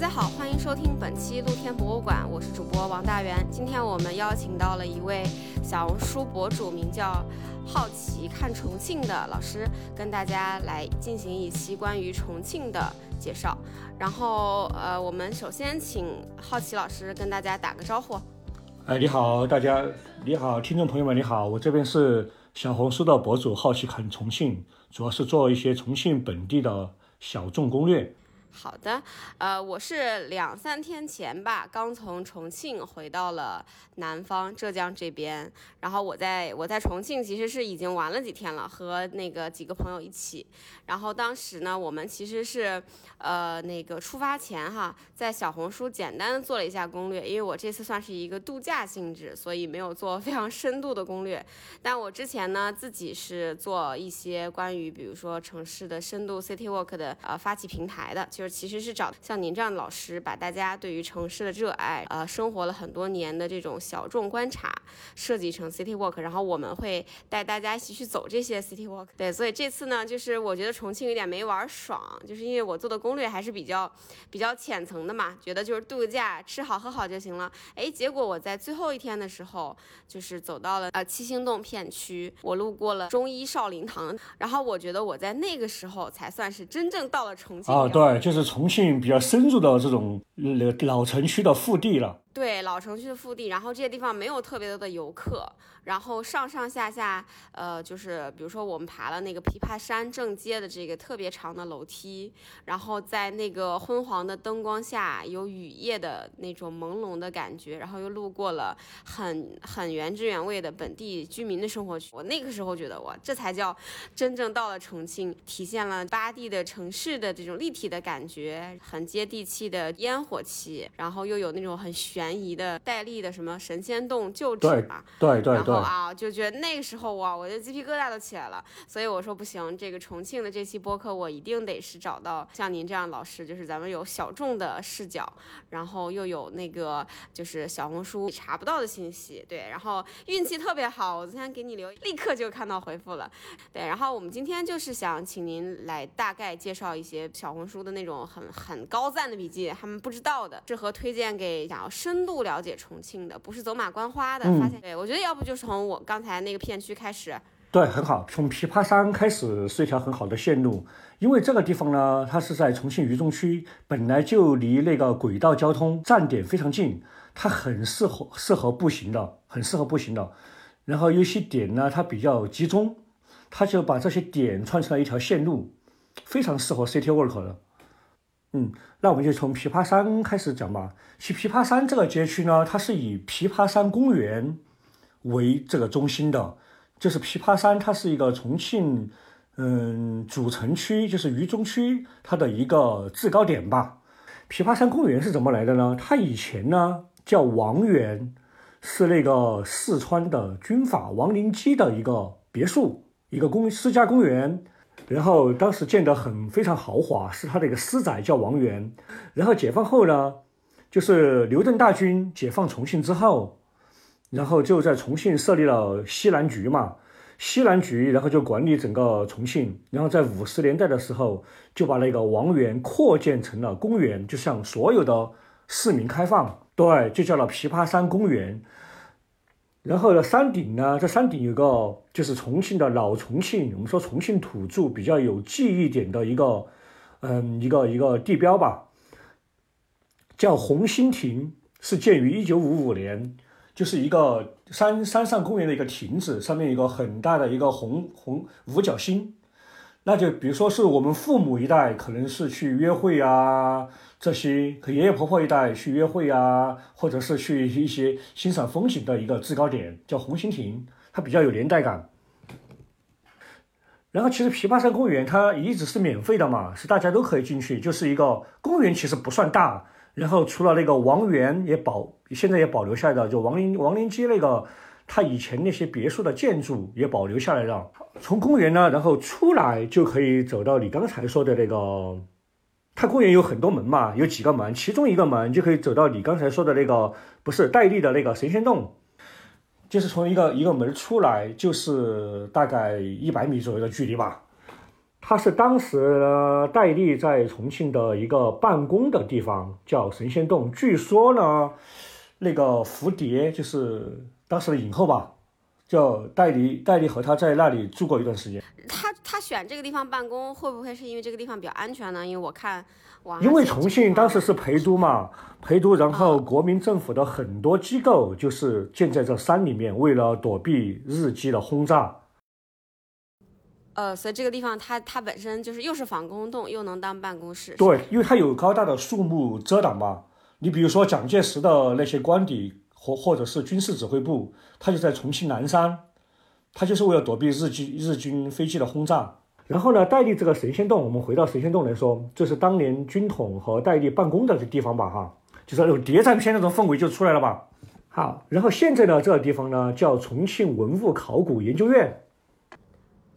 大家好，欢迎收听本期露天博物馆，我是主播王大元。今天我们邀请到了一位小红书博主，名叫好奇看重庆的老师，跟大家来进行一期关于重庆的介绍。然后，呃，我们首先请好奇老师跟大家打个招呼。哎，你好，大家，你好，听众朋友们，你好，我这边是小红书的博主，好奇看重庆，主要是做一些重庆本地的小众攻略。好的，呃，我是两三天前吧，刚从重庆回到了南方浙江这边。然后我在我在重庆其实是已经玩了几天了，和那个几个朋友一起。然后当时呢，我们其实是呃那个出发前哈，在小红书简单的做了一下攻略，因为我这次算是一个度假性质，所以没有做非常深度的攻略。但我之前呢自己是做一些关于比如说城市的深度 city walk 的呃发起平台的。就是其实是找像您这样的老师，把大家对于城市的热爱，呃，生活了很多年的这种小众观察，设计成 city walk，然后我们会带大家一起去走这些 city walk。对，所以这次呢，就是我觉得重庆有点没玩爽，就是因为我做的攻略还是比较比较浅层的嘛，觉得就是度个假，吃好喝好就行了。哎，结果我在最后一天的时候，就是走到了呃七星洞片区，我路过了中医少林堂，然后我觉得我在那个时候才算是真正到了重庆。哦，对。就是重庆比较深入的这种老城区的腹地了。对老城区的腹地，然后这些地方没有特别多的游客，然后上上下下，呃，就是比如说我们爬了那个琵琶山正街的这个特别长的楼梯，然后在那个昏黄的灯光下，有雨夜的那种朦胧的感觉，然后又路过了很很原汁原味的本地居民的生活区，我那个时候觉得哇，这才叫真正到了重庆，体现了巴地的城市的这种立体的感觉，很接地气的烟火气，然后又有那种很悬。悬疑的戴笠的什么神仙洞旧址嘛，对对对，然后啊就觉得那个时候哇，我的鸡皮疙瘩都起来了。所以我说不行，这个重庆的这期播客我一定得是找到像您这样老师，就是咱们有小众的视角，然后又有那个就是小红书查不到的信息，对，然后运气特别好，我昨天给你留，立刻就看到回复了，对，然后我们今天就是想请您来大概介绍一些小红书的那种很很高赞的笔记，他们不知道的，适合推荐给想要深。深度了解重庆的，不是走马观花的。发现，对我觉得要不就从我刚才那个片区开始。对，很好，从琵琶山开始是一条很好的线路，因为这个地方呢，它是在重庆渝中区，本来就离那个轨道交通站点非常近，它很适合适合步行的，很适合步行的。然后有些点呢，它比较集中，它就把这些点串成了一条线路，非常适合 city walk 的。嗯，那我们就从琵琶山开始讲吧。其实琵琶山这个街区呢，它是以琵琶山公园为这个中心的，就是琵琶山，它是一个重庆嗯主城区，就是渝中区它的一个制高点吧。琵琶山公园是怎么来的呢？它以前呢叫王园，是那个四川的军阀王灵基的一个别墅，一个公私家公园。然后当时建得很非常豪华，是他的一个私宅，叫王园。然后解放后呢，就是刘邓大军解放重庆之后，然后就在重庆设立了西南局嘛，西南局然后就管理整个重庆。然后在五十年代的时候，就把那个王园扩建成了公园，就向所有的市民开放，对，就叫了琵琶山公园。然后呢，山顶呢，这山顶有个就是重庆的老重庆，我们说重庆土著比较有记忆点的一个，嗯，一个一个地标吧，叫红星亭，是建于一九五五年，就是一个山山上公园的一个亭子，上面一个很大的一个红红五角星。那就比如说是我们父母一代，可能是去约会啊，这些和爷爷婆婆一代去约会啊，或者是去一些欣赏风景的一个制高点，叫红星亭，它比较有年代感。然后其实琵琶山公园它一直是免费的嘛，是大家都可以进去，就是一个公园，其实不算大。然后除了那个王园也保，现在也保留下来的，就王林王林街那个。它以前那些别墅的建筑也保留下来了。从公园呢，然后出来就可以走到你刚才说的那个。它公园有很多门嘛，有几个门，其中一个门就可以走到你刚才说的那个，不是戴笠的那个神仙洞，就是从一个一个门出来，就是大概一百米左右的距离吧。它是当时戴笠在重庆的一个办公的地方，叫神仙洞。据说呢，那个蝴蝶就是当时的影后吧，叫戴笠，戴笠和他在那里住过一段时间。他选这个地方办公，会不会是因为这个地方比较安全呢？因为我看网因为重庆当时是陪都嘛，陪都，然后国民政府的很多机构就是建在这山里面，为了躲避日机的轰炸。呃，所以这个地方它它本身就是又是防空洞，又能当办公室。对，因为它有高大的树木遮挡嘛。你比如说蒋介石的那些官邸或或者是军事指挥部，它就在重庆南山，它就是为了躲避日军日军飞机的轰炸。然后呢，戴笠这个神仙洞，我们回到神仙洞来说，这是当年军统和戴笠办公的这地方吧？哈，就是那种谍战片那种氛围就出来了吧？好，然后现在呢，这个地方呢叫重庆文物考古研究院。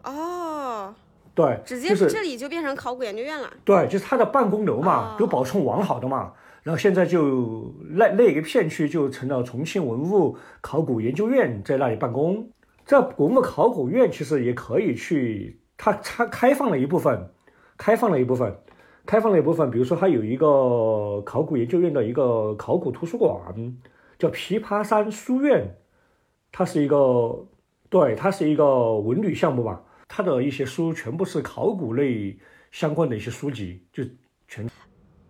哦，对，直接是这里就变成考古研究院了。对，就是它的办公楼嘛哦，都保存完好的嘛。然后现在就那那一个片区就成了重庆文物考古研究院在那里办公。这古墓考古院其实也可以去，它它开放了一部分，开放了一部分，开放了一部分。比如说，它有一个考古研究院的一个考古图书馆，叫琵琶山书院，它是一个对，它是一个文旅项目吧。它的一些书全部是考古类相关的一些书籍，就全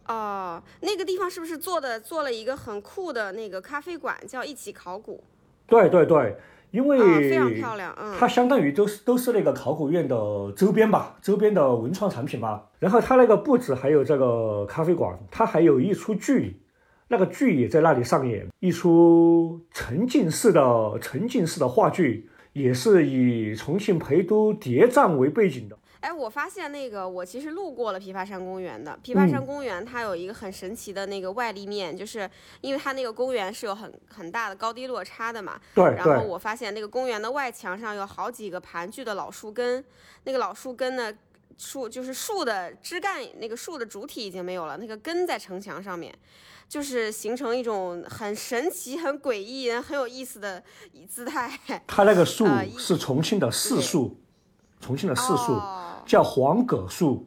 哦，那个地方是不是做的做了一个很酷的那个咖啡馆，叫一起考古？对对对，因为、啊，非常漂亮，嗯。它相当于都是都是那个考古院的周边吧，周边的文创产品吧。然后它那个不止还有这个咖啡馆，它还有一出剧，那个剧也在那里上演，一出沉浸式的沉浸式的话剧，也是以重庆陪都谍战为背景的。哎，我发现那个我其实路过了琵琶山公园的。琵琶嗯山公园它有一个很神奇的那个外立面，就是因为它那个公园是有很很大的高低落差的嘛。对然后我发现那个公园的外墙上有好几个盘踞的老树根，那个老树根呢，树就是树的枝干，那个树的主体已经没有了，那个根在城墙上面，就是形成一种很神奇、很诡异、很有意思的姿态。它那个树是重庆的市树，重庆的市树、哦叫黄葛树。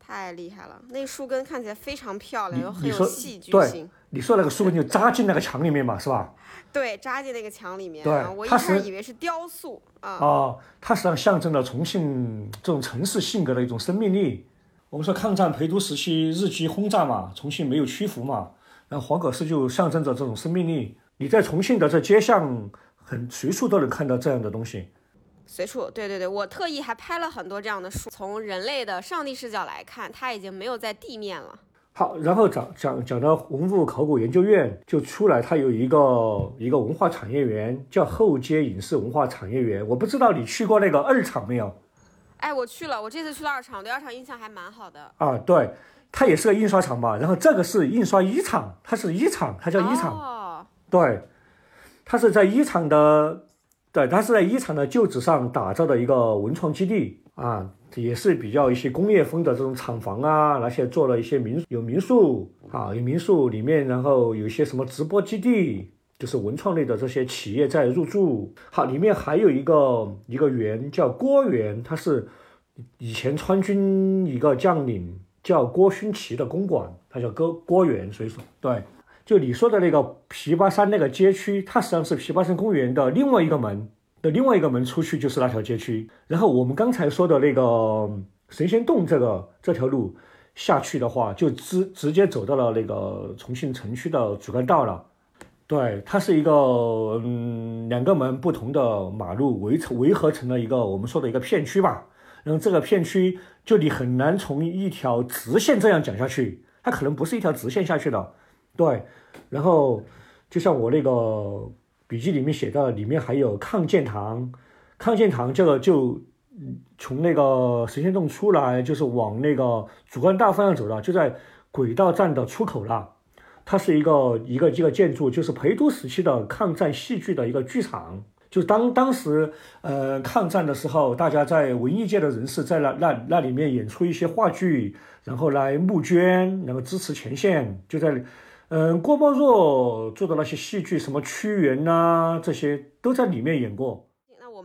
太厉害了，那个树根看起来非常漂亮，又很有戏剧性。你说那个树根就扎进那个墙里面嘛，是吧？对，扎进那个墙里面。对啊我一开始以为是雕塑啊。啊，它实际上象征了重庆这种城市性格的一种生命力。我们说抗战陪都时期日机轰炸嘛，重庆没有屈服嘛，然后黄葛树就象征着这种生命力。你在重庆的这街巷，很随处都能看到这样的东西。随处，对对对，我特意还拍了很多这样的树。从人类的上帝视角来看，它已经没有在地面了。好，然后讲讲讲到文物考古研究院就出来，它有一个一个文化产业园，叫后街影视文化产业园。我不知道你去过那个二厂没有？哎，我去了，我这次去了二厂，对二厂印象还蛮好的。啊，对，它也是个印刷厂吧。然后这个是印刷一厂，它是一厂，它叫一厂。哦，对，它是在一厂的，对，它是在一厂的旧址上打造的一个文创基地啊，也是比较一些工业风的这种厂房啊，那些做了一些民有民宿啊，有民宿里面，然后有一些什么直播基地，就是文创类的这些企业在入驻。好，里面还有一个一个园叫郭园，它是以前川军一个将领叫郭勋祺的公馆，它叫郭郭园，所以说对。就你说的那个琵琶山那个街区，它实际上是琵琶山公园的另外一个门的另外一个门出去就是那条街区。然后我们刚才说的那个神仙洞这个这条路下去的话，就直直接走到了那个重庆城区的主干道了。对，它是一个嗯两个门不同的马路围成围合成了一个我们说的一个片区吧。然后这个片区就你很难从一条直线这样讲下去，它可能不是一条直线下去的。对，然后就像我那个笔记里面写的，里面还有抗建堂，抗建堂这个就从那个神仙洞出来，就是往那个主干道方向走了，就在轨道站的出口了。它是一个一个一个建筑，就是陪都时期的抗战戏剧的一个剧场。就当当时呃抗战的时候，大家在文艺界的人士在那那那里面演出一些话剧，然后来募捐，然后支持前线，就在嗯，郭沫若做的那些戏剧，什么屈原呐、这些都在里面演过。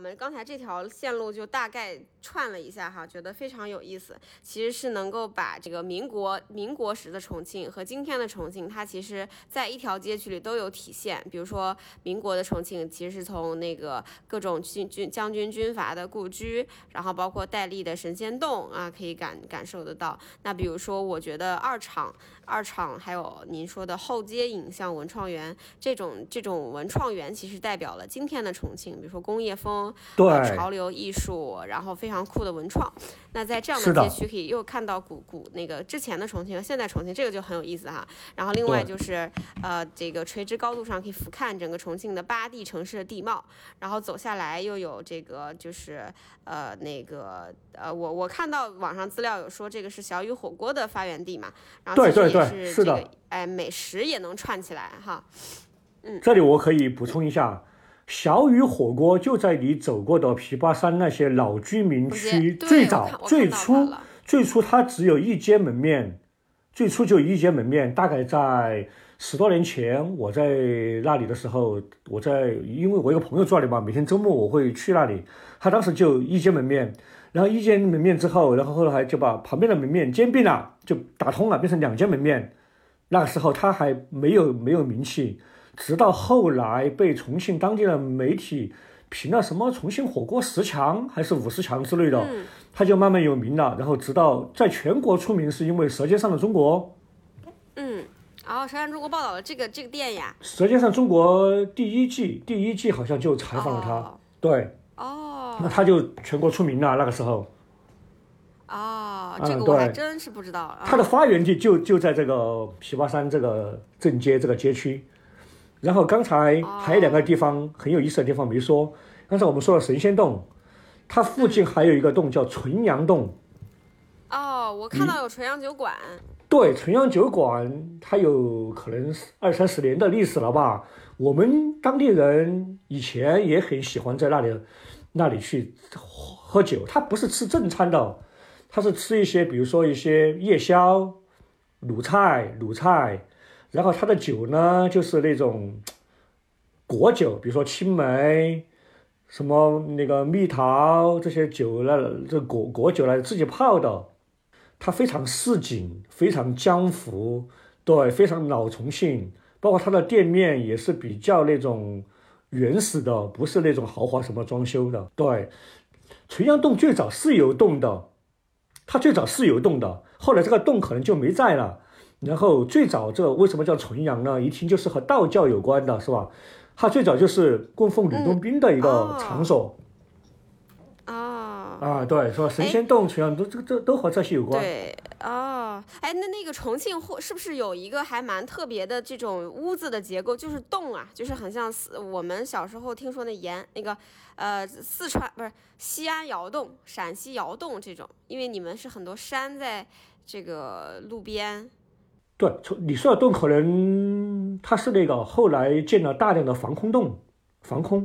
我们刚才这条线路就大概串了一下哈，觉得非常有意思。其实是能够把这个民国民国时的重庆和今天的重庆，它其实在一条街区里都有体现。比如说民国的重庆，其实是从那个各种军军将军军阀的故居，然后包括戴笠的神仙洞啊，可以感感受得到。那比如说，我觉得二厂二厂还有您说的后街影像文创园这种这种文创园，其实代表了今天的重庆，比如说工业风、对呃潮流艺术，然后非常酷的文创。那在这样的的街区，可以又看到古古那个之前的重庆和现在重庆，这个就很有意思哈。然后另外就是呃，这个垂直高度上可以俯瞰整个重庆的八地城市的地貌，然后走下来又有这个就是呃那个呃，我我看到网上资料有说这个是小雨火锅的发源地嘛，然后其实也对对对是是的这个哎美食也能串起来哈。嗯这里我可以补充一下，小雨火锅就在你走过的琵琶山那些老居民区，最早最初最初它只有一间门面，最初就一间门面，大概在十多年前我在那里的时候，我在因为我有个朋友住那里嘛，每天周末我会去那里，他当时就一间门面。然后一间门面之后，然后后来就把旁边的门面兼并了，就打通了，变成两间门面。那个时候他还没有没有名气，直到后来被重庆当地的媒体评了什么重庆火锅十强还是五十强之类的，嗯他就慢慢有名了。然后直到在全国出名，是因为《舌尖上的中国》。嗯，然后《舌尖中国》报道了这个这个店呀，《舌尖上中国》第一季第一季好像就采访了他，哦对，哦那他就全国出名了。那个时候，哦，嗯这个我还真是不知道。啊他的发源地就就在这个琵琶山这个正街这个街区。然后刚才还有两个地方很有意思的地方没说，刚才我们说了神仙洞，它附近还有一个洞叫纯阳洞。哦，我看到有纯阳酒馆。对，纯阳酒馆它有可能是二三十年的历史了吧？我们当地人以前也很喜欢在那里那里去喝喝酒，他不是吃正餐的，他是吃一些比如说一些夜宵、卤菜、卤菜，然后他的酒呢就是那种果酒，比如说青梅。什么那个蜜桃这些酒呢？这果果酒呢，自己泡的，它非常市井，非常江湖，对，非常老重庆，包括它的店面也是比较那种原始的，不是那种豪华什么装修的。对，纯阳洞最早是有洞的，它最早是有洞的，后来这个洞可能就没在了。然后最早这个为什么叫纯阳呢？一听就是和道教有关的，是吧？它最早就是供奉吕洞宾的一个哦场所、哦，啊，对，说神仙洞、纯阳都这个这都和这些有关。对，哦，哎，那那个重庆或是不是有一个还蛮特别的这种屋子的结构，就是洞啊，就是很像四我们小时候听说那盐那个呃四川不是西安窑洞、陕西窑洞这种，因为你们是很多山在这个路边。对，从你说的洞可能它是那个后来建了大量的防空洞，防空。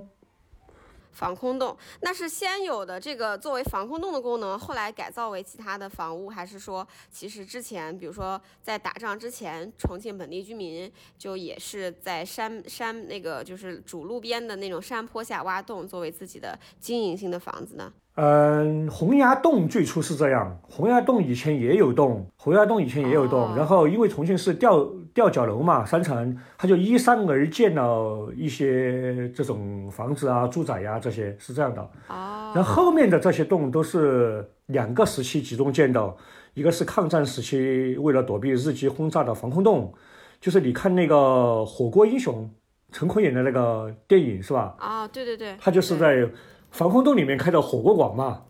防空洞，那是先有的这个作为防空洞的功能，后来改造为其他的房屋，还是说其实之前，比如说在打仗之前，重庆本地居民就也是在山山那个就是主路边的那种山坡下挖洞，作为自己的经营性的房子呢？嗯，洪崖洞最初是这样，洪崖洞以前也有洞，洪崖洞以前也有洞，哦。然后因为重庆是吊吊脚楼嘛，三层，它就依山而建了一些这种房子啊、住宅呀、这些是这样的。哦，然后后面的这些洞都是两个时期集中建的，一个是抗战时期为了躲避日机轰炸的防空洞，就是你看那个《火锅英雄》陈坤演的那个电影是吧？哦，对对对，他就是对。在防空洞里面开的火锅馆嘛。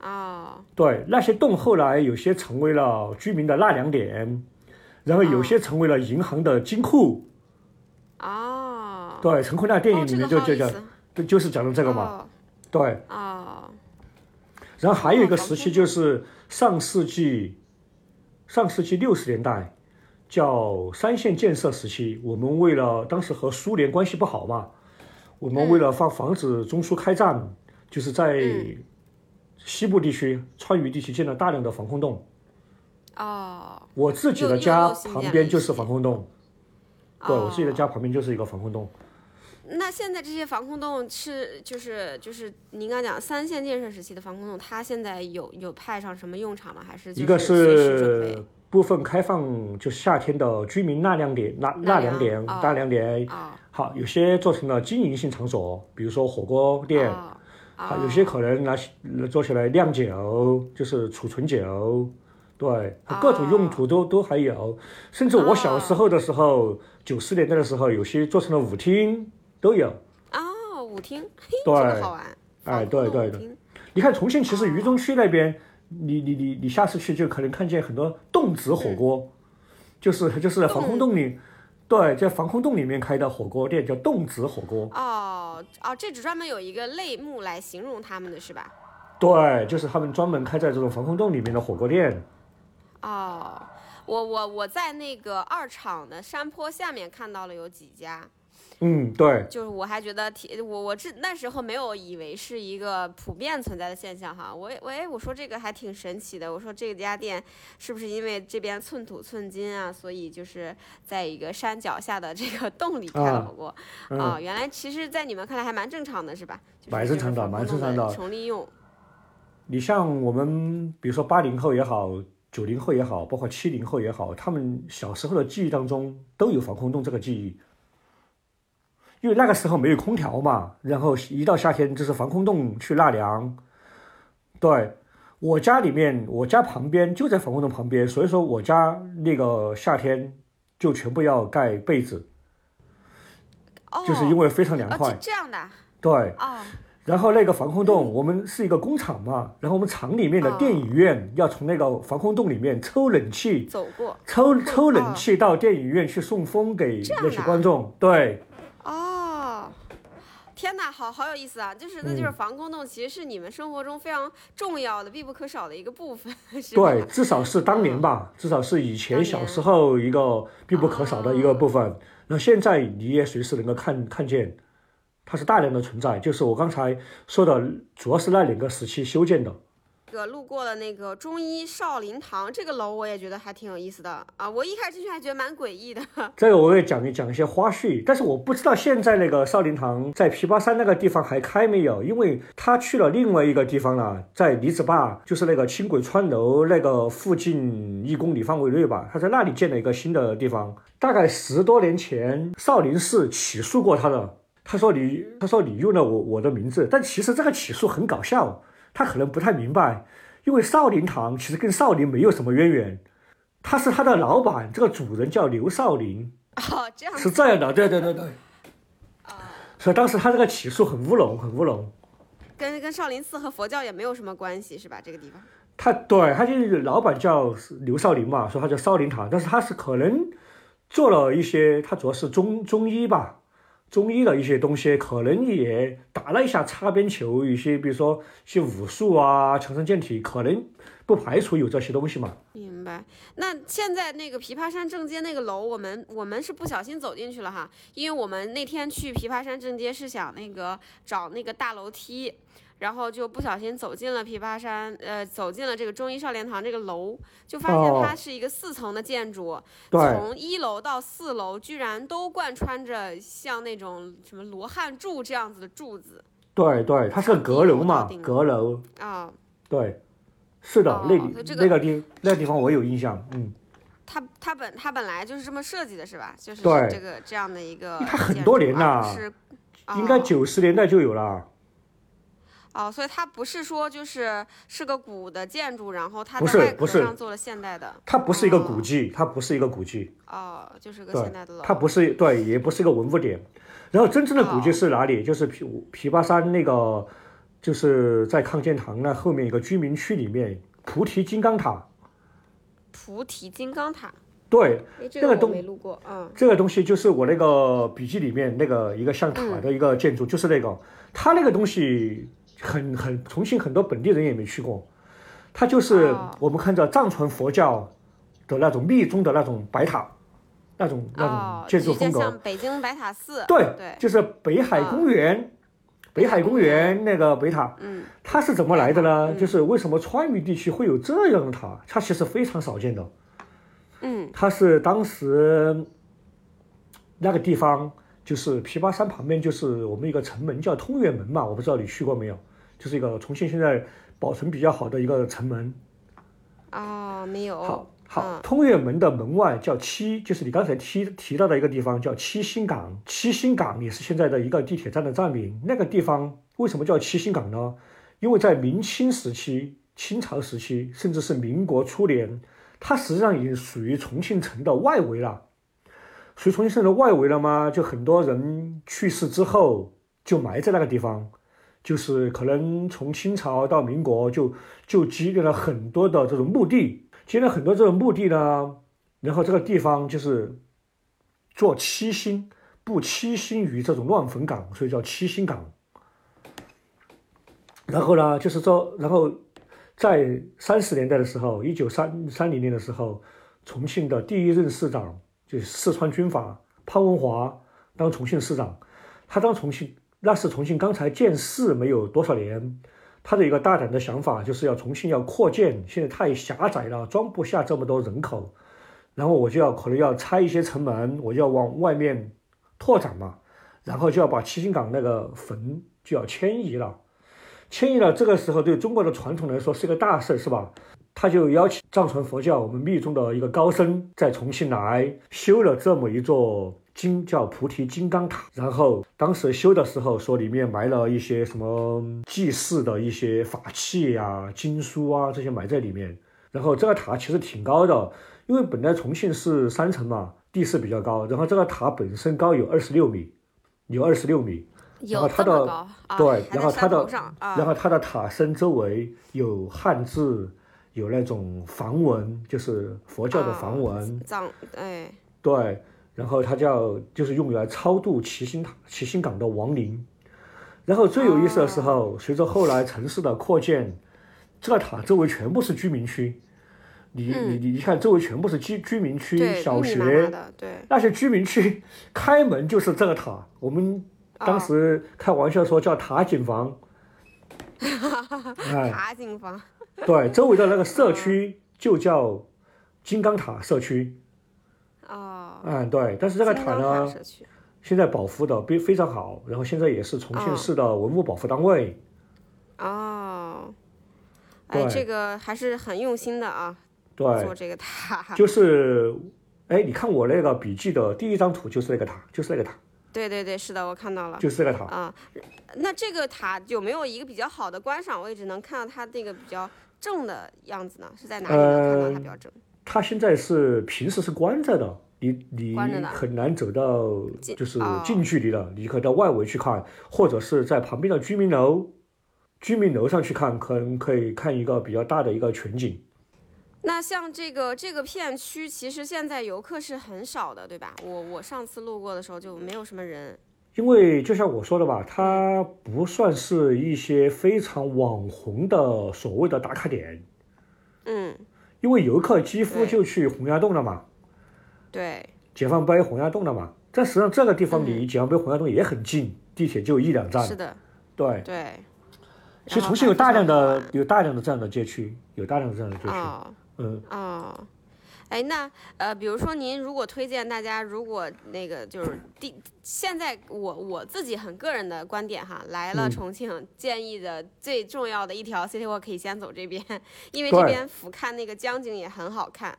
哦，对，那些洞后来有些成为了居民的纳凉点，然后有些成为了银行的金库。哦，对，陈坤那电影里面就就讲，好有意思就就是讲的这个嘛。哦对，哦，然后还有一个哦时期就是上世纪，上世纪六十年代，叫三线建设时期。我们为了当时和苏联关系不好嘛，我们为了防防止中苏开战，就是在嗯西部地区、川渝地区建了大量的防空洞。哦，我自己的家旁边就是防空洞，对我自己的哦家旁边就是一个防空洞。那现在这些防空洞是就是就是您刚讲三线建设时期的防空洞，它现在有有派上什么用场吗？还是就一个是部分开放，就夏天的居民纳凉点、纳纳纳凉凉点、哦纳凉点。啊好，有些做成了经营性场所，比如说火锅店。啊好，有些可能拿起做起来酿酒，就是储存酒，对，各种用途都、都还有。甚至我小时候的时候，九十年代的时候，有些做成了舞厅都有。哦，舞厅，嘿，对这个好玩。哎对对对洞舞厅你看重庆其实渝中区那边，你你你你下次去就可能看见很多洞子火锅，就是就是防空洞里，对，在防空洞里面开的火锅店叫洞子火锅，哦哦，这只专门有一个类目来形容他们的是吧？对，就是他们专门开在这种防空洞里面的火锅店。哦，我我我在那个二厂的山坡下面看到了有几家，嗯，对，就是我还觉得挺我我这那时候没有以为是一个普遍存在的现象哈，我也我哎我说这个还挺神奇的，我说这家店是不是因为这边寸土寸金啊，所以就是在一个山脚下的这个洞里开火锅嗯啊、原来其实，在你们看来还蛮正常的是吧？就是蛮正常的蛮正常的重利用。你像我们，比如说八零后也好，九零后也好，包括七零后也好，他们小时候的记忆当中都有防空洞这个记忆，因为那个时候没有空调嘛，然后一到夏天就是防空洞去纳凉。对我家里面，我家旁边就在防空洞旁边，所以说我家那个夏天就全部要盖被子，哦，就是因为非常凉哦快。这这样的啊对，哦然后那个防空洞，我们是一个工厂嘛，然后我们厂里面的电影院要从那个防空洞里面抽冷气，走过抽抽冷气到电影院去送风给那些观众。对，哦。天哪，好好有意思啊！就是那嗯就是防空洞，其实是你们生活中非常重要的、必不可少的一个部分，对，至少是当年吧，至少是以前小时候一个必不可少的一个部分。那现在你也随时能够看看见，它是大量的存在，就是我刚才说的，主要是那两个时期修建的。这个路过了那个中医少林堂这个楼，我也觉得还挺有意思的啊！我一开始进去还觉得蛮诡异的。这个我也讲一讲一些花絮，但是我不知道现在那个少林堂在琵琶山那个地方还开没有，因为他去了另外一个地方了，在李子坝，就是那个轻轨川楼那个附近一公里范围内吧，他在那里建了一个新的地方。大概十多年前，少林寺起诉过他的，他说你，他说你用了我我的名字，但其实这个起诉很搞笑，他可能不太明白，因为少林堂其实跟少林没有什么渊源，他是他的老板，这个主人叫刘少林。哦，这样是这样的，对对对对。啊所以当时他这个起诉很乌龙，很乌龙。跟跟少林寺和佛教也没有什么关系，是吧？这个地方。他对他就是老板叫刘少林嘛，说他叫少林堂，但是他是可能做了一些，他主要是中中医吧，中医的一些东西，可能也打了一下擦边球，一些比如说一些武术啊、强身健体，可能不排除有这些东西嘛。明白。那现在那个琵琶山正街那个楼，我们我们是不小心走进去了哈，因为我们那天去琵琶山正街是想那个找那个大楼梯，然后就不小心走进了琵琶山，呃，走进了这个中医少年堂这个楼，就发现哦它是一个四层的建筑，对从一楼到四楼居然都贯穿着像那种什么罗汉柱这样子的柱子对对，它是个阁楼嘛阁楼，啊。对，是的，哦那所以这个那个地那个地方我有印象，嗯。它它本它本来就是这么设计的，是吧？就是对这个这样的一个它很多年了不是应该哦九十年代就有了。哦，所以它不是说就是是个古的建筑，然后它不在外壳是不是上做了现代的。它不是一个哦古迹，它不是一个古迹，哦，就是个现代的楼。它不是对，也不是一个文物点。然后真正的古迹哦是哪里？就是琵琵琶山那个，就是在康健堂那后面一个居民区里面，菩提金刚塔。菩提金刚塔，对，哎，这个东没路过，嗯，这个东西就是我那个笔记里面那个一个像塔的一个建筑，就是那个，它那个东西很很重庆很多本地人也没去过，它就是哦。我们看着藏传佛教的那种密宗的那种白塔，那种那哦种，建筑风格，就像北京白塔寺，对对，就是北海公园，北海公园那个北塔，嗯，它是怎么来的呢？嗯。就是为什么川渝地区会有这样的塔？它其实非常少见的。嗯，它是当时那个地方就是琵琶山旁边就是我们一个城门叫通远门嘛，我不知道你去过没有，就是一个重庆现在保存比较好的一个城门。哦，没有。好，好，通远门的门外叫七，就是你刚才提提到的一个地方叫七星岗。七星岗也是现在的一个地铁站的站名。那个地方为什么叫七星岗呢？因为在明清时期、清朝时期，甚至是民国初年，它实际上已经属于重庆城的外围了。属于重庆城的外围了吗？就很多人去世之后就埋在那个地方。就是可能从清朝到民国，就就积累了很多的这种墓地，积累了很多这种墓地呢。然后这个地方就是做七星，不七星于这种乱坟岗，所以叫七星岗。然后呢，就是说，然后在三十年代的时候，一九三三零年的时候，重庆的第一任市长就是四川军阀潘文华当重庆市长，他当重庆。那是重庆刚才建市没有多少年，他的一个大胆的想法就是要重庆要扩建，现在太狭窄了，装不下这么多人口，然后我就要可能要拆一些城门，我就要往外面拓展嘛，然后就要把七星岗那个坟就要迁移了，迁移了，这个时候对中国的传统来说是个大事，是吧？他就邀请藏传佛教我们密宗的一个高僧在重庆来修了这么一座。金叫菩提金刚塔，然后当时修的时候说里面埋了一些什么祭祀的一些法器呀、经书啊这些埋在里面。然后这个塔其实挺高的，因为本来重庆是山城嘛，地势比较高。然后这个塔本身高有二十六米，有二十六米。然后它的对，然后它的然后它的塔身周围有汉字，有那种梵文，就是佛教的梵文。藏哎。对。然后他叫就是用来超度七星塔、七星岗的亡灵。然后最有意思的时候，随着后来城市的扩建，这个塔周围全部是居民区。你你你你看，周围全部是居居民区、小学，对那些居民区开门就是这个塔。我们当时开玩笑说叫塔景房。塔景房。对，周围的那个社区就叫金刚塔社区。哦，嗯，对，但是这个塔呢，现在保护的非非常好，然后现在也是重庆市的文物保护单位。哦，哎，这个还是很用心的啊。对，做这个塔就是，哎，你看我那个笔记的第一张图就是那个塔，就是那个塔。对对对，是的，我看到了，就是这个塔啊。那这个塔有没有一个比较好的观赏位置，能看到它那个比较正的样子呢？是在哪里能看到它比较正？它现在是平时是关着的，你你很难走到就是近距离的，你可以到外围去看，或者是在旁边的居民楼，居民楼上去看，可能可以看一个比较大的一个全景。那像这个这个片区，其实现在游客是很少的，对吧？我我上次路过的时候就没有什么人。因为就像我说的吧，它不算是一些非常网红的所谓的打卡点。嗯。因为游客几乎就去洪崖洞了嘛，对，解放碑洪崖洞的嘛。但实际上这个地方离解放碑洪崖洞也很近，地铁就一两站。是的，对对。其实重庆有大量的有大量的这样的街区，有大量的这样的街区，哦嗯。哦。哎，那呃，比如说您如果推荐大家，如果那个就是第现在我我自己很个人的观点哈，来了重庆，建议的最重要的一条 City Walk 可以先走这边，因为这边俯瞰那个江景也很好看。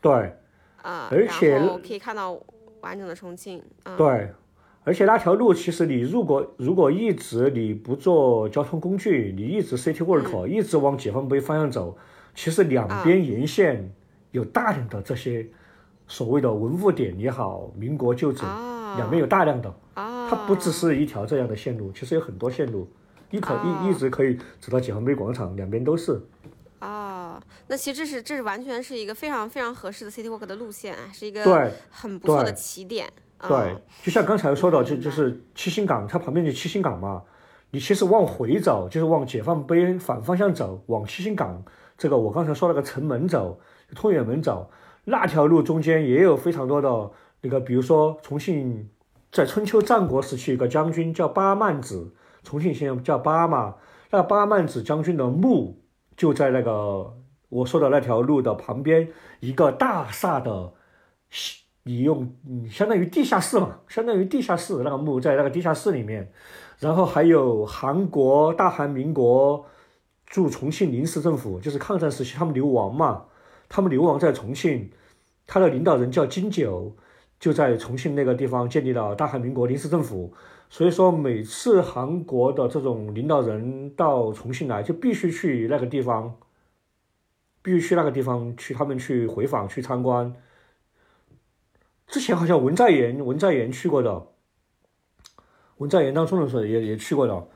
对。啊，而且可以看到完整的重庆。对，而且那条路其实你如果如果一直你不坐交通工具，你一直 City Walk 一直往解放碑方向走，其实两边沿线。有大量的这些所谓的文物点也好，民国旧址两边有大量的，它不只是一条这样的线路，其实有很多线路，一可一一直可以走到解放碑广场，两边都是。哦，那其实这是这是完全是一个非常非常合适的 City Walk 的路线啊，是一个对很不错的起点。对，就像刚才说的，就就是七星岗，它旁边就七星岗嘛，你其实往回走，就是往解放碑反方向走，往七星岗这个我刚才说那个城门走。通远门走那条路中间也有非常多的那个，比如说重庆在春秋战国时期有个将军叫巴曼子，重庆现在叫巴嘛，那巴曼子将军的墓就在那个我说的那条路的旁边一个大厦的你用嗯，相当于地下室嘛，相当于地下室那个墓在那个地下室里面，然后还有韩国大韩民国驻重庆临时政府，就是抗战时期他们流亡嘛，他们流亡在重庆，他的领导人叫金九，就在重庆那个地方建立了大韩民国临时政府。所以说，每次韩国的这种领导人到重庆来，就必须去那个地方，必须去那个地方去，他们去回访去参观。之前好像文在寅文在寅去过的，文在寅当中的时候也也去过的。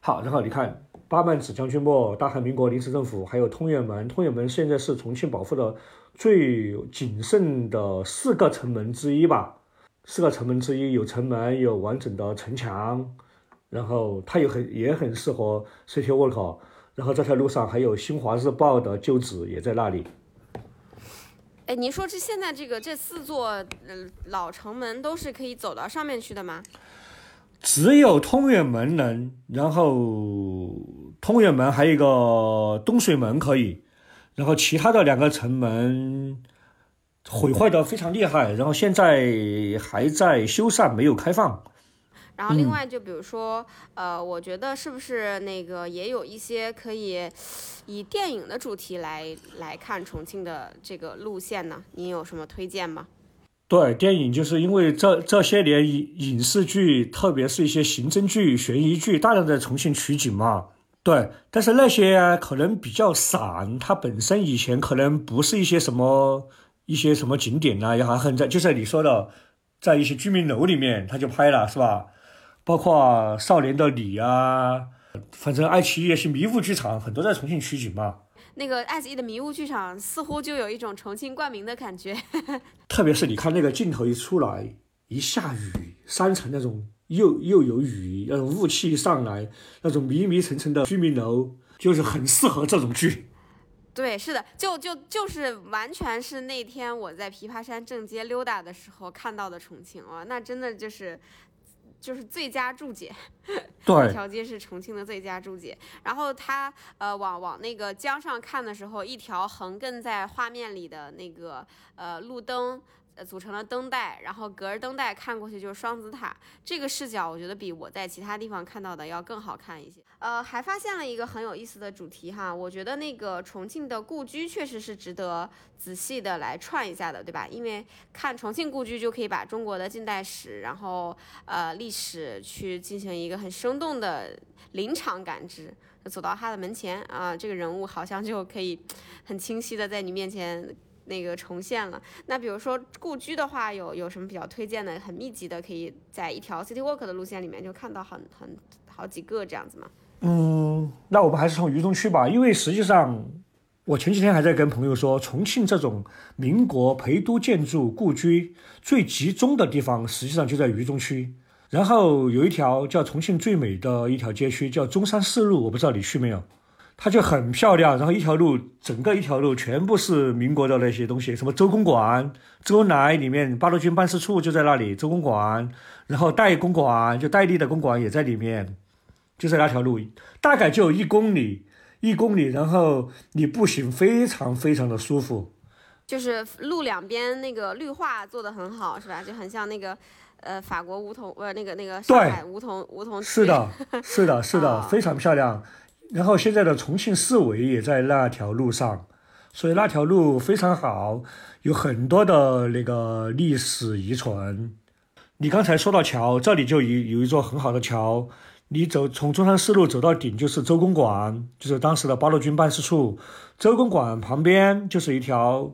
好，然后你看八幡子将军墓、大韩民国临时政府，还有通远门。通远门现在是重庆保护的最谨慎的四个城门之一吧。四个城门之一，有城门，有完整的城墙，然后它也很也很适合 city walk。然后这条路上还有《新华日报》的旧址也在那里。哎，您说这现在这个这四座呃老城门都是可以走到上面去的吗？只有通远门能，然后通远门还有一个东水门可以，然后其他的两个城门。毁坏的非常厉害，然后现在还在修缮，没有开放。然后另外就比如说，呃，我觉得是不是那个也有一些可以以电影的主题来来看重庆的这个路线呢？您有什么推荐吗？对，电影就是因为这这些年影影视剧，特别是一些刑侦剧、悬疑剧，大量在重庆取景嘛。对，但是那些可能比较散，它本身以前可能不是一些什么。一些什么景点呐，也还很在，就是你说的，在一些居民楼里面，他就拍了，是吧？包括《少年的你》啊，反正爱奇艺也是迷雾剧场，很多在重庆取景嘛。那个爱奇艺的迷雾剧场似乎就有一种重庆冠名的感觉。特别是你看那个镜头一出来，一下雨，山城那种又又有雨，那种雾气上来，那种迷迷沉沉的居民楼，就是很适合这种剧。对，是的，就就就是完全是那天我在琵琶山正街溜达的时候看到的重庆哦，那真的就是就是最佳注解。对，一条街是重庆的最佳注解。然后他呃往往那个江上看的时候，一条横亘在画面里的那个呃路灯。呃，组成了灯带，然后隔着灯带看过去就是双子塔。这个视角我觉得比我在其他地方看到的要更好看一些。呃，还发现了一个很有意思的主题哈，我觉得那个重庆的故居确实是值得仔细的来串一下的，对吧？因为看重庆故居就可以把中国的近代史，然后呃历史去进行一个很生动的临场感知。走到他的门前啊，这个人物好像就可以 很清晰的在你面前。那个重现了。那比如说故居的话，有有什么比较推荐的？很密集的，可以在一条 City Walk 的路线里面就看到很很好几个这样子吗？嗯，那我们还是从渝中区吧，因为实际上我前几天还在跟朋友说，重庆这种民国陪都建筑故居最集中的地方，实际上就在渝中区。然后有一条叫重庆最美的一条街区，叫中山四路，我不知道你去没有。它就很漂亮，然后一条路，整个一条路全部是民国的那些东西，什么周公馆、周恩来里面八路军办事处就在那里，周公馆，然后戴公馆就戴笠的公馆也在里面，就在那条路，大概就一公里，一公里，然后你步行非常非常的舒服，就是路两边那个绿化做的很好，是吧？就很像那个呃法国梧桐，呃那个那个上海梧桐梧桐是的，是的，是的，非常漂亮。然后现在的重庆市委也在那条路上，所以那条路非常好，有很多的那个历史遗存。你刚才说到桥，这里就有有一座很好的桥，你走从中山四路走到顶就是周公馆，就是当时的八路军办事处。周公馆旁边就是一条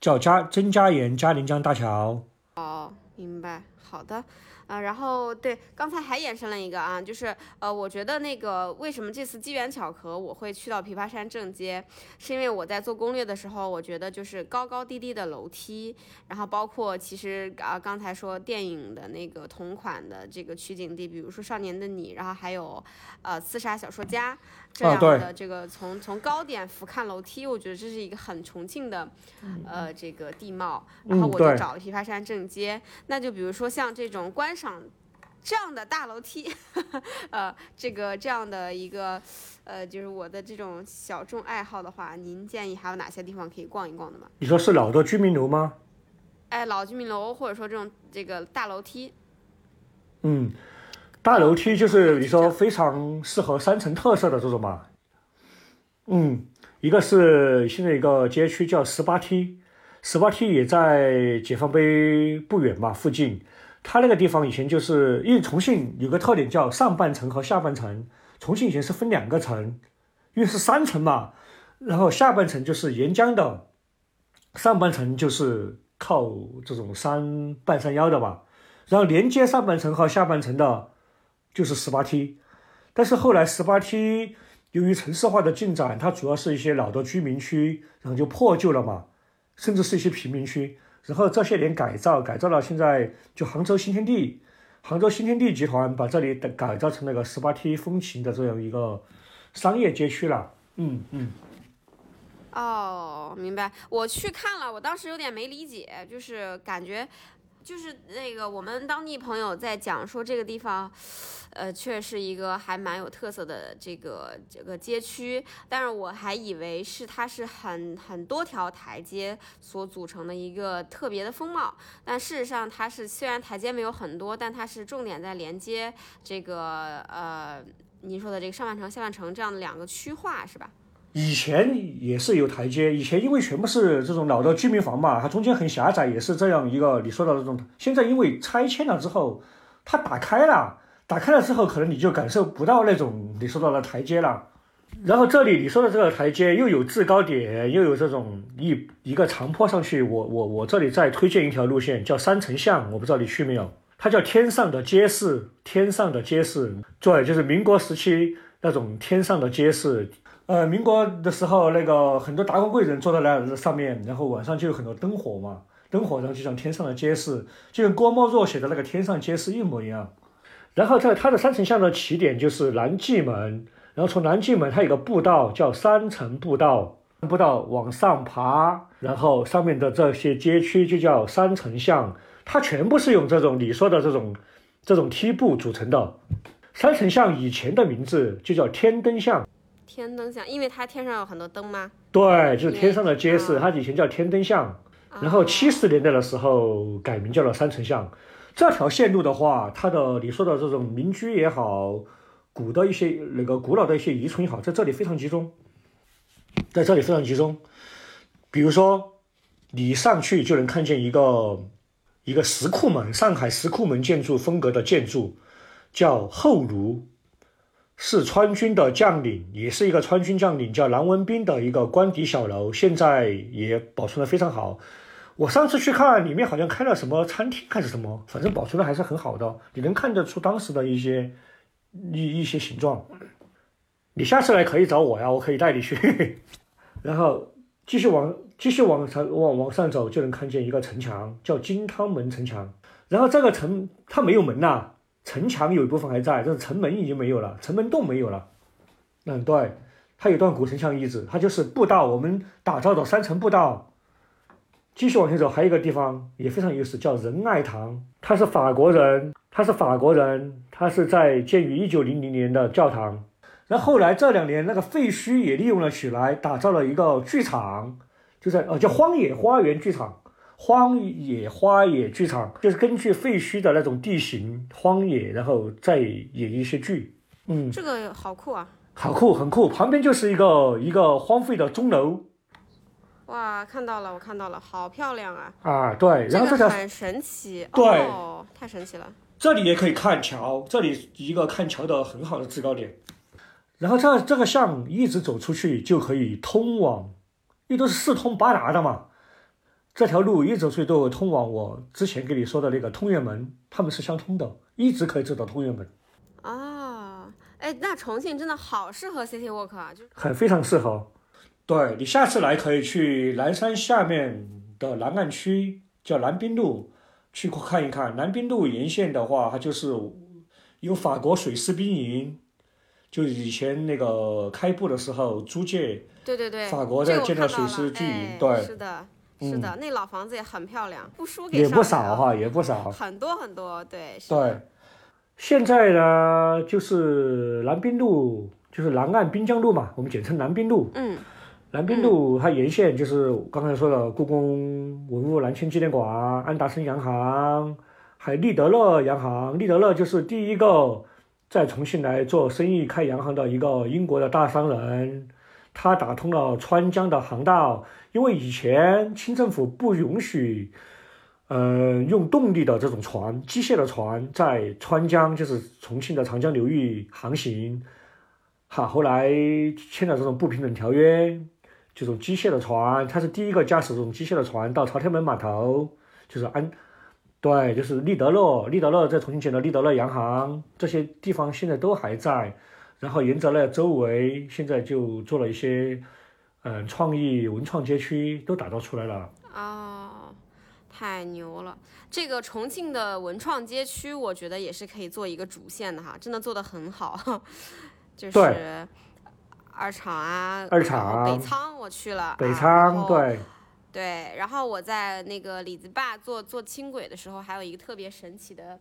叫嘉曾家岩嘉陵江大桥。哦，明白，好的。啊，然后对，刚才还延伸了一个啊，就是呃，我觉得那个为什么这次机缘巧合我会去到琵琶山正街，是因为我在做攻略的时候，我觉得就是高高低低的楼梯，然后包括其实啊刚才说电影的那个同款的这个取景地，比如说《少年的你》，然后还有呃《刺杀小说家》这样的这个从从高点俯瞰楼梯，我觉得这是一个很重庆的呃这个地貌，然后我就找了琵琶山正街，那就比如说像这种观。上这样的大楼梯，呃，这个这样的一个，呃，就是我的这种小众爱好的话，您建议还有哪些地方可以逛一逛的吗？你说是老的居民楼吗？哎，老居民楼或者说这种这个大楼梯。嗯，大楼梯就是你说非常适合山城特色的这种嘛。嗯，一个是现在一个街区叫十八梯，十八梯也在解放碑不远嘛附近。它那个地方以前就是因为重庆有个特点叫上半城和下半城，重庆以前是分两个城，因为是山城嘛，然后下半城就是沿江的，上半城就是靠这种山半山腰的吧。然后连接上半城和下半城的，就是十八梯，但是后来十八梯由于城市化的进展，它主要是一些老的居民区，然后就破旧了嘛，甚至是一些贫民区。然后这些年改造，改造了现在就杭州新天地，杭州新天地集团把这里的改造成那个十八梯风情的这样一个商业街区了。嗯嗯。哦，明白。我去看了，我当时有点没理解，就是感觉。就是那个我们当地朋友在讲说这个地方，呃，确实是一个还蛮有特色的这个这个街区，但是我还以为是它是很很多条台阶所组成的一个特别的风貌，但事实上它是虽然台阶没有很多，但它是重点在连接这个呃您说的这个上半城下半城这样的两个区划是吧？以前也是有台阶，以前因为全部是这种老的居民房嘛，它中间很狭窄，也是这样一个你说的这种。现在因为拆迁了之后，它打开了，打开了之后，可能你就感受不到那种你说到的台阶了。然后这里你说的这个台阶又有制高点，又有这种一一个长坡上去。我我我这里再推荐一条路线，叫三城巷，我不知道你去没有？它叫天上的街市，天上的街市，对，就是民国时期那种天上的街市。呃，民国的时候，那个很多达官贵人坐在那上面，然后晚上就有很多灯火嘛，灯火然后就像天上的街市，就跟郭沫若写的那个天上街市一模一样。然后在它的三层巷的起点就是南纪门，然后从南纪门它有个步道叫三层步道，步道往上爬，然后上面的这些街区就叫三层巷，它全部是用这种你说的这种这种梯步组成的。三层巷以前的名字就叫天灯巷。天灯像，因为它天上有很多灯吗？对，就是天上的街市，它以前叫天灯巷，然后七十年代的时候改名叫了三城巷。这条线路的话，它的你说的这种民居也好，古的一些那个古老的一些遗存也好，在这里非常集中，在这里非常集中。比如说，你上去就能看见一个一个石库门，上海石库门建筑风格的建筑，叫后庐。是川军的将领，也是一个川军将领，叫蓝文斌的一个官邸小楼，现在也保存的非常好。我上次去看，里面好像开了什么餐厅还是什么，反正保存的还是很好的，你能看得出当时的一些一一些形状。你下次来可以找我呀，我可以带你去。然后继续往继续往上往往上走，就能看见一个城墙，叫金汤门城墙。然后这个城它没有门呐。城墙有一部分还在，但是城门已经没有了，城门洞没有了。嗯，对，它有段古城墙遗址，它就是步道，我们打造的三层步道。继续往前走，还有一个地方也非常有意思，叫仁爱堂。它是法国人，他是法国人，他是在建于一九零零年的教堂。然后来这两年，那个废墟也利用了起来，打造了一个剧场，就在呃叫荒野花园剧场。荒野花野剧场就是根据废墟的那种地形荒野，然后再演一些剧。嗯，这个好酷啊！好酷，很酷。旁边就是一个一个荒废的钟楼。哇，看到了，我看到了，好漂亮啊！啊，对，然后这个很神奇，对，太神奇了。这里也可以看桥，这里一个看桥的很好的制高点。然后这这个巷一直走出去就可以通往，因为都是四通八达的嘛。这条路一走出去都通往我之前给你说的那个通远门，他们是相通的，一直可以走到通远门。哦，哎，那重庆真的好适合 City Walk 啊，就很非常适合。对你下次来可以去南山下面的南岸区，叫南滨路，去看一看。南滨路沿线的话，它就是有法国水师兵营，就以前那个开埠的时候租界，对对对，法国在建造水师军营，对，是的。是的，那老房子也很漂亮，不输给也不少哈，也不少，很多很多，对。对，现在呢，就是南滨路，就是南岸滨江路嘛，我们简称南滨路。嗯。南滨路它沿线就是刚才说的故宫文物南迁纪念馆、安达生洋行，还有利德勒洋行。利德勒就是第一个在重庆来做生意开洋行的一个英国的大商人，他打通了川江的航道，因为以前清政府不允许。呃，用动力的这种船，机械的船在川江，就是重庆的长江流域航行。哈，后来签了这种不平等条约，这种机械的船，他是第一个驾驶这种机械的船到朝天门码头，就是安，对，就是利德勒，利德勒在重庆建的利德勒洋行，这些地方现在都还在。然后沿着那周围，现在就做了一些，嗯，创意文创街区都打造出来了。哦。太牛了！这个重庆的文创街区，我觉得也是可以做一个主线的哈，真的做的很好。就是二厂啊，二厂北仓我去了，北仓对。对，然后我在那个李子坝坐坐轻轨的时候，还有一个特别神奇的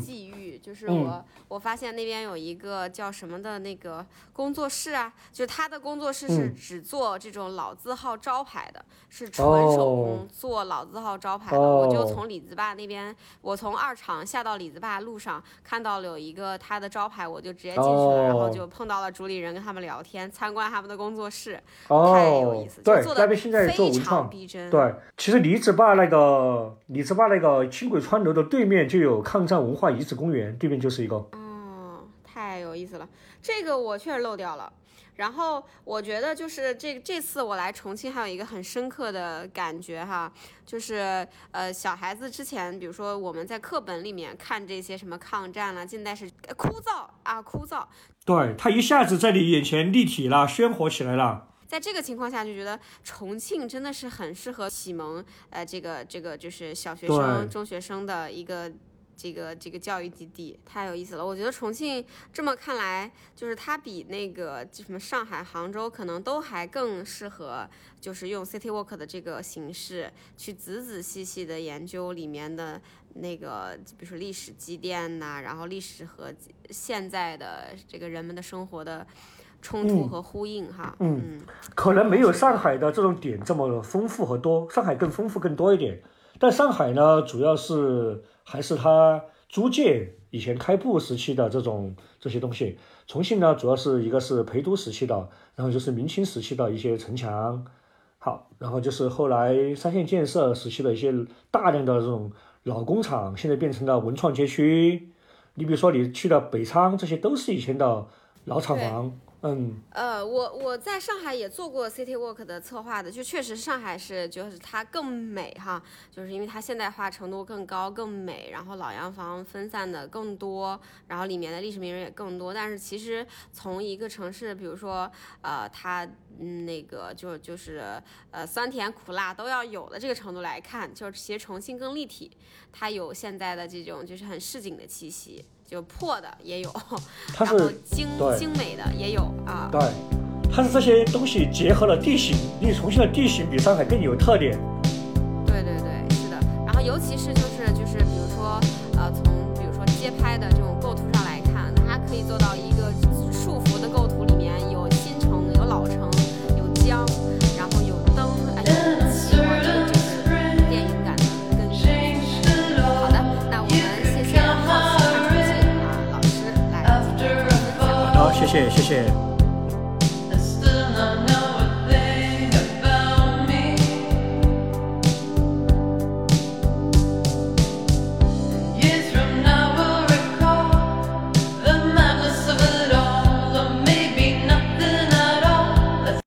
际遇，就是我我发现那边有一个叫什么的那个工作室啊，就是他的工作室是只做这种老字号招牌的，是纯手工做老字号招牌的。我就从李子坝那边，我从二厂下到李子坝路上看到了有一个他的招牌，我就直接进去了，然后就碰到了主理人，跟他们聊天，参观他们的工作室，太有意思，对，做的非常逼真。对，其实李子坝那个李子坝那个轻轨川楼的对面就有抗战文化遗址公园，对面就是一个。哦，太有意思了，这个我确实漏掉了。然后我觉得就是这这次我来重庆还有一个很深刻的感觉哈，就是呃小孩子之前比如说我们在课本里面看这些什么抗战了、近代史，枯燥啊枯燥。对，他一下子在你眼前立体了，鲜活起来了。在这个情况下，就觉得重庆真的是很适合启蒙，呃，这个这个就是小学生、中学生的一个这个这个教育基地，太有意思了。我觉得重庆这么看来，就是它比那个什么上海、杭州可能都还更适合，就是用 City Walk 的这个形式去仔仔细细的研究里面的那个，比如说历史积淀呐，然后历史和现在的这个人们的生活的。冲突和呼应哈，嗯，可能没有上海的这种点这么丰富和多，上海更丰富更多一点。但上海呢，主要是还是它租界以前开埠时期的这种这些东西。重庆呢，主要是一个是陪都时期的，然后就是明清时期的一些城墙，好，然后就是后来三线建设时期的一些大量的这种老工厂，现在变成了文创街区。你比如说你去的北仓，这些都是以前的老厂房。嗯，呃，我我在上海也做过 City Walk 的策划的，就确实上海是就是它更美哈，就是因为它现代化程度更高更美，然后老洋房分散的更多，然后里面的历史名人也更多。但是其实从一个城市，比如说呃它那个就就是呃酸甜苦辣都要有的这个程度来看，就是其实重庆更立体，它有现在的这种就是很市井的气息。就破的也有，它是精精美的也有啊。对，它是这些东西结合了地形，因为重庆的地形比上海更有特点。对对对，是的。然后尤其是就是就是比如说呃从比如说街拍的这种构图上来看，它可以做到谢谢谢。